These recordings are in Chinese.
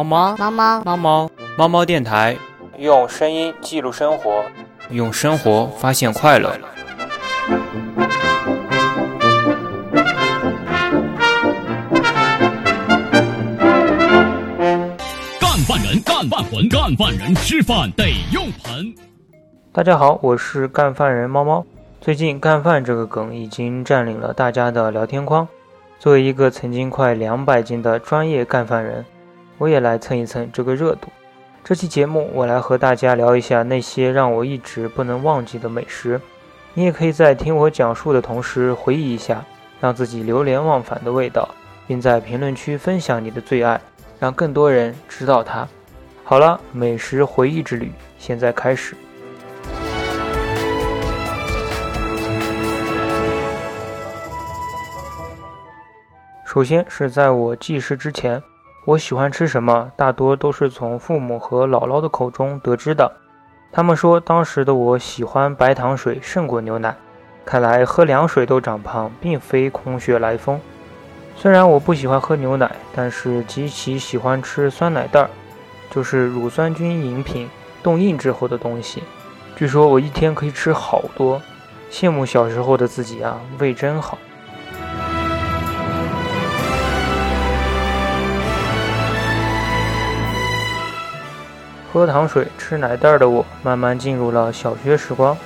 猫猫猫猫猫猫猫猫电台，用声音记录生活，用生活发现快乐。干饭人，干饭魂，干饭人吃饭得用盆。大家好，我是干饭人猫猫。最近“干饭”这个梗已经占领了大家的聊天框。作为一个曾经快两百斤的专业干饭人，我也来蹭一蹭这个热度。这期节目，我来和大家聊一下那些让我一直不能忘记的美食。你也可以在听我讲述的同时，回忆一下让自己流连忘返的味道，并在评论区分享你的最爱，让更多人知道它。好了，美食回忆之旅现在开始。首先是在我记事之前，我喜欢吃什么，大多都是从父母和姥姥的口中得知的。他们说当时的我喜欢白糖水胜过牛奶，看来喝凉水都长胖，并非空穴来风。虽然我不喜欢喝牛奶，但是极其喜欢吃酸奶袋儿，就是乳酸菌饮品冻硬之后的东西。据说我一天可以吃好多，羡慕小时候的自己啊，胃真好。喝糖水、吃奶袋的我，慢慢进入了小学时光。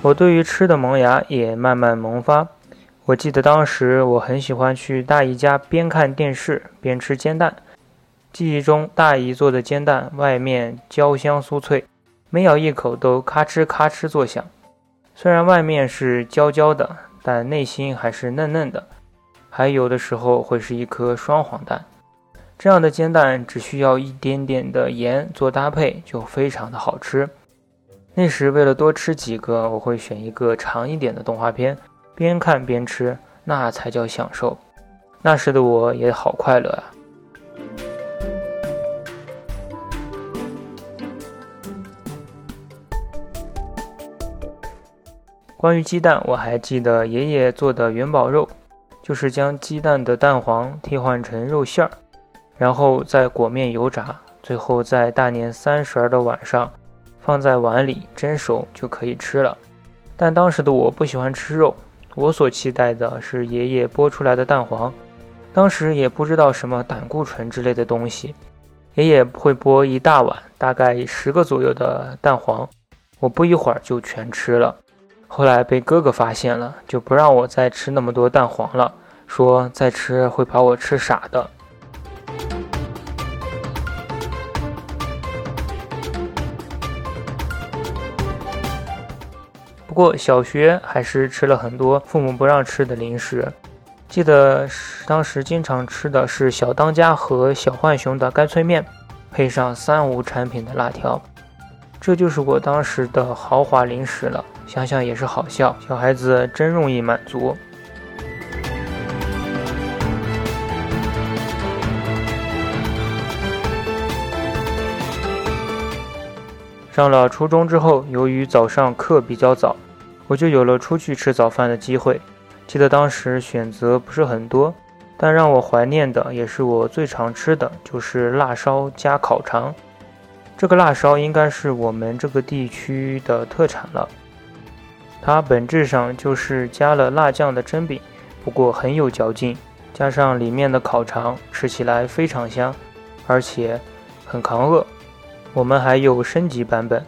我对于吃的萌芽也慢慢萌发。我记得当时我很喜欢去大姨家，边看电视边吃煎蛋。记忆中，大姨做的煎蛋外面焦香酥脆，每咬一口都咔哧咔哧作响。虽然外面是焦焦的，但内心还是嫩嫩的。还有的时候会是一颗双黄蛋。这样的煎蛋只需要一点点的盐做搭配，就非常的好吃。那时为了多吃几个，我会选一个长一点的动画片，边看边吃，那才叫享受。那时的我也好快乐啊！关于鸡蛋，我还记得爷爷做的元宝肉，就是将鸡蛋的蛋黄替换成肉馅儿。然后再裹面油炸，最后在大年三十儿的晚上，放在碗里蒸熟就可以吃了。但当时的我不喜欢吃肉，我所期待的是爷爷剥出来的蛋黄。当时也不知道什么胆固醇之类的东西，爷爷会剥一大碗，大概十个左右的蛋黄，我不一会儿就全吃了。后来被哥哥发现了，就不让我再吃那么多蛋黄了，说再吃会把我吃傻的。过小学还是吃了很多父母不让吃的零食，记得当时经常吃的是小当家和小浣熊的干脆面，配上三无产品的辣条，这就是我当时的豪华零食了。想想也是好笑，小孩子真容易满足。上了初中之后，由于早上课比较早。我就有了出去吃早饭的机会。记得当时选择不是很多，但让我怀念的也是我最常吃的，就是辣烧加烤肠。这个辣烧应该是我们这个地区的特产了。它本质上就是加了辣酱的蒸饼，不过很有嚼劲，加上里面的烤肠，吃起来非常香，而且很扛饿。我们还有升级版本，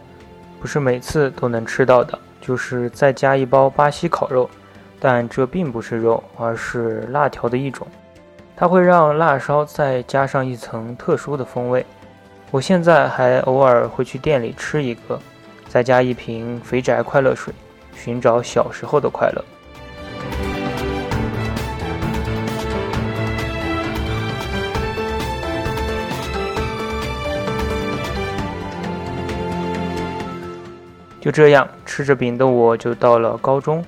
不是每次都能吃到的。就是再加一包巴西烤肉，但这并不是肉，而是辣条的一种。它会让辣烧再加上一层特殊的风味。我现在还偶尔会去店里吃一个，再加一瓶肥宅快乐水，寻找小时候的快乐。就这样吃着饼的我，就到了高中。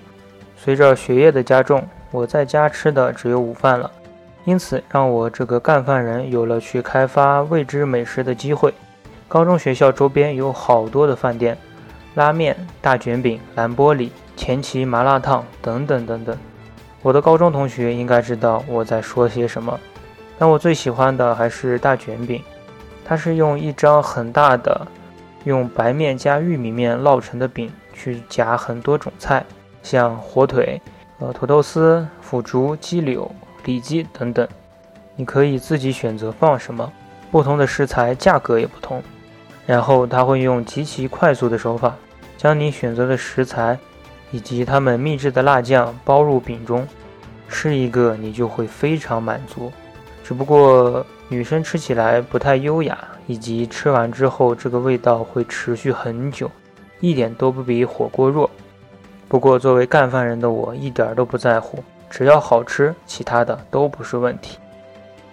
随着学业的加重，我在家吃的只有午饭了，因此让我这个干饭人有了去开发未知美食的机会。高中学校周边有好多的饭店，拉面、大卷饼、蓝玻璃、前旗麻辣烫等等等等。我的高中同学应该知道我在说些什么，但我最喜欢的还是大卷饼。它是用一张很大的用白面加玉米面烙成的饼去夹很多种菜，像火腿、呃土豆丝、腐竹、鸡柳、里脊等等。你可以自己选择放什么，不同的食材价格也不同。然后他会用极其快速的手法，将你选择的食材以及他们秘制的辣酱包入饼中，吃一个你就会非常满足。只不过女生吃起来不太优雅，以及吃完之后这个味道会持续很久，一点都不比火锅弱。不过作为干饭人的我一点都不在乎，只要好吃，其他的都不是问题。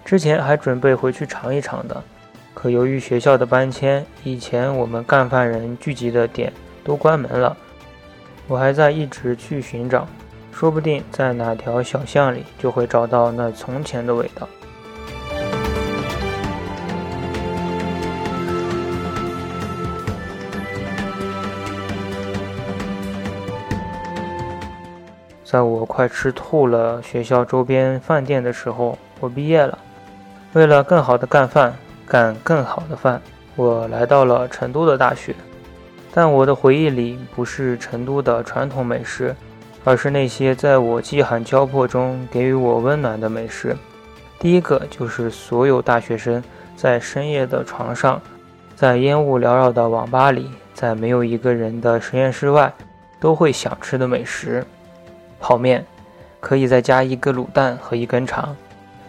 之前还准备回去尝一尝的，可由于学校的搬迁，以前我们干饭人聚集的点都关门了。我还在一直去寻找，说不定在哪条小巷里就会找到那从前的味道。在我快吃吐了学校周边饭店的时候，我毕业了。为了更好的干饭，干更好的饭，我来到了成都的大学。但我的回忆里不是成都的传统美食，而是那些在我饥寒交迫中给予我温暖的美食。第一个就是所有大学生在深夜的床上，在烟雾缭绕的网吧里，在没有一个人的实验室外，都会想吃的美食。泡面，可以再加一个卤蛋和一根肠。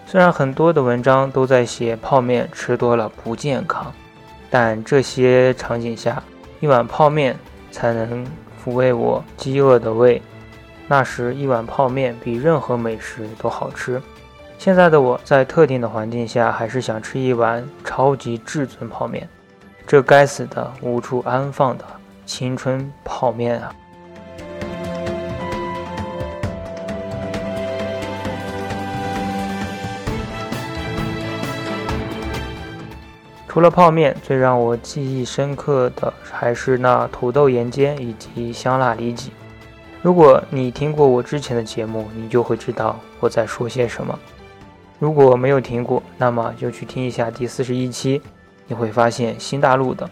虽然很多的文章都在写泡面吃多了不健康，但这些场景下，一碗泡面才能抚慰我饥饿的胃。那时一碗泡面比任何美食都好吃。现在的我在特定的环境下，还是想吃一碗超级至尊泡面。这该死的无处安放的青春泡面啊！除了泡面，最让我记忆深刻的还是那土豆盐煎以及香辣里脊。如果你听过我之前的节目，你就会知道我在说些什么。如果没有听过，那么就去听一下第四十一期，你会发现新大陆的。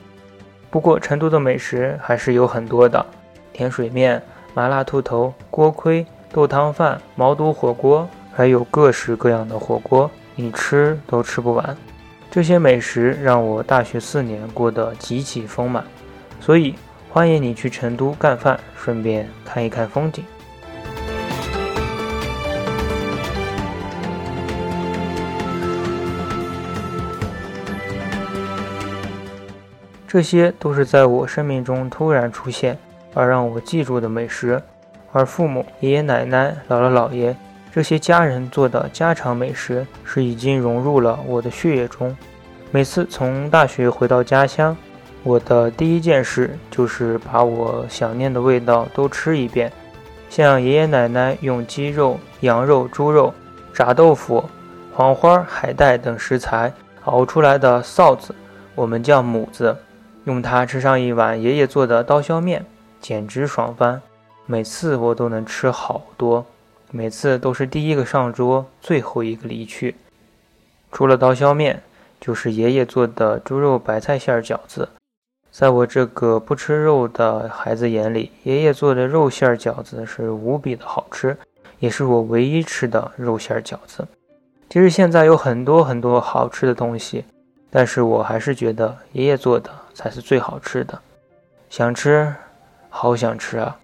不过成都的美食还是有很多的：甜水面、麻辣兔头、锅盔、豆汤饭、毛肚火锅，还有各式各样的火锅，你吃都吃不完。这些美食让我大学四年过得极其丰满，所以欢迎你去成都干饭，顺便看一看风景。这些都是在我生命中突然出现而让我记住的美食，而父母、爷爷奶奶、姥姥姥爷。这些家人做的家常美食是已经融入了我的血液中。每次从大学回到家乡，我的第一件事就是把我想念的味道都吃一遍。像爷爷奶奶用鸡肉、羊肉、猪肉、炸豆腐、黄花、海带等食材熬出来的臊子，我们叫母子，用它吃上一碗爷爷做的刀削面，简直爽翻。每次我都能吃好多。每次都是第一个上桌，最后一个离去。除了刀削面，就是爷爷做的猪肉白菜馅儿饺子。在我这个不吃肉的孩子眼里，爷爷做的肉馅儿饺子是无比的好吃，也是我唯一吃的肉馅儿饺子。其实现在有很多很多好吃的东西，但是我还是觉得爷爷做的才是最好吃的。想吃，好想吃啊！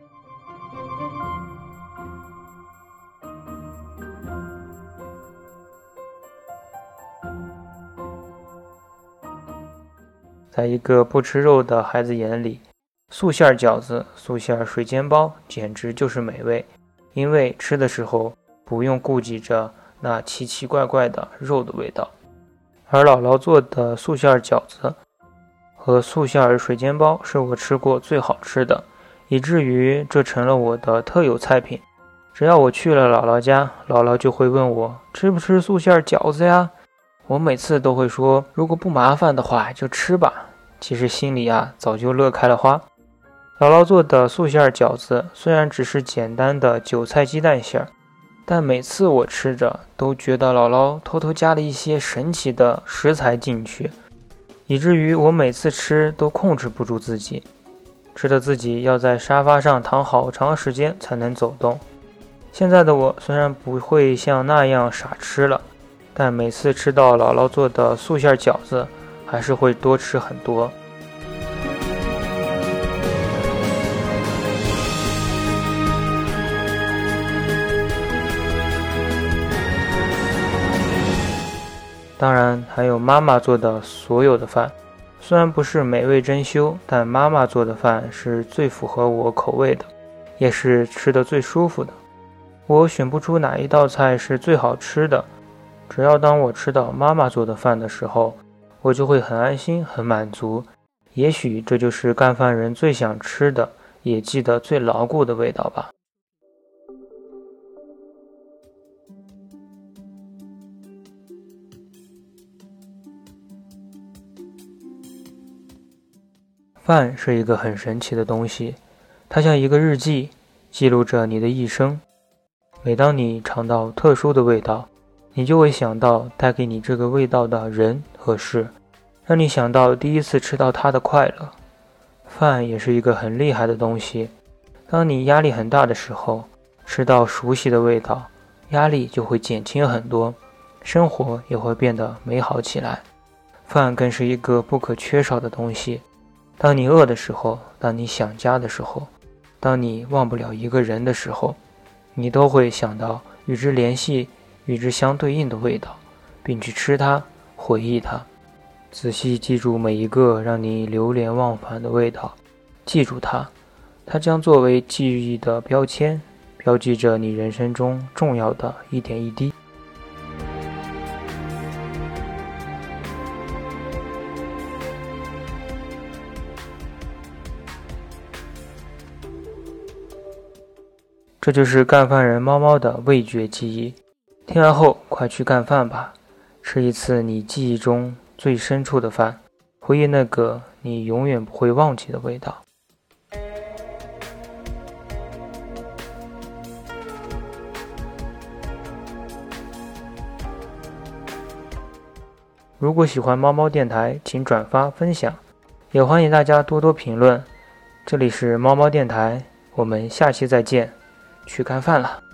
在一个不吃肉的孩子眼里，素馅饺子、素馅水煎包简直就是美味，因为吃的时候不用顾及着那奇奇怪怪的肉的味道。而姥姥做的素馅饺子和素馅水煎包是我吃过最好吃的，以至于这成了我的特有菜品。只要我去了姥姥家，姥姥就会问我吃不吃素馅饺子呀？我每次都会说，如果不麻烦的话就吃吧。其实心里啊早就乐开了花。姥姥做的素馅饺子虽然只是简单的韭菜鸡蛋馅儿，但每次我吃着都觉得姥姥偷偷加了一些神奇的食材进去。以至于我每次吃都控制不住自己，吃的自己要在沙发上躺好长时间才能走动。现在的我虽然不会像那样傻吃了，但每次吃到姥姥做的素馅饺子，还是会多吃很多。当然，还有妈妈做的所有的饭，虽然不是美味珍馐，但妈妈做的饭是最符合我口味的，也是吃的最舒服的。我选不出哪一道菜是最好吃的，只要当我吃到妈妈做的饭的时候，我就会很安心、很满足。也许这就是干饭人最想吃的，也记得最牢固的味道吧。饭是一个很神奇的东西，它像一个日记，记录着你的一生。每当你尝到特殊的味道，你就会想到带给你这个味道的人和事，让你想到第一次吃到它的快乐。饭也是一个很厉害的东西，当你压力很大的时候，吃到熟悉的味道，压力就会减轻很多，生活也会变得美好起来。饭更是一个不可缺少的东西。当你饿的时候，当你想家的时候，当你忘不了一个人的时候，你都会想到与之联系、与之相对应的味道，并去吃它、回忆它。仔细记住每一个让你流连忘返的味道，记住它，它将作为记忆的标签，标记着你人生中重要的一点一滴。这就是干饭人猫猫的味觉记忆。听完后，快去干饭吧，吃一次你记忆中最深处的饭，回忆那个你永远不会忘记的味道。如果喜欢猫猫电台，请转发分享，也欢迎大家多多评论。这里是猫猫电台，我们下期再见。去干饭了。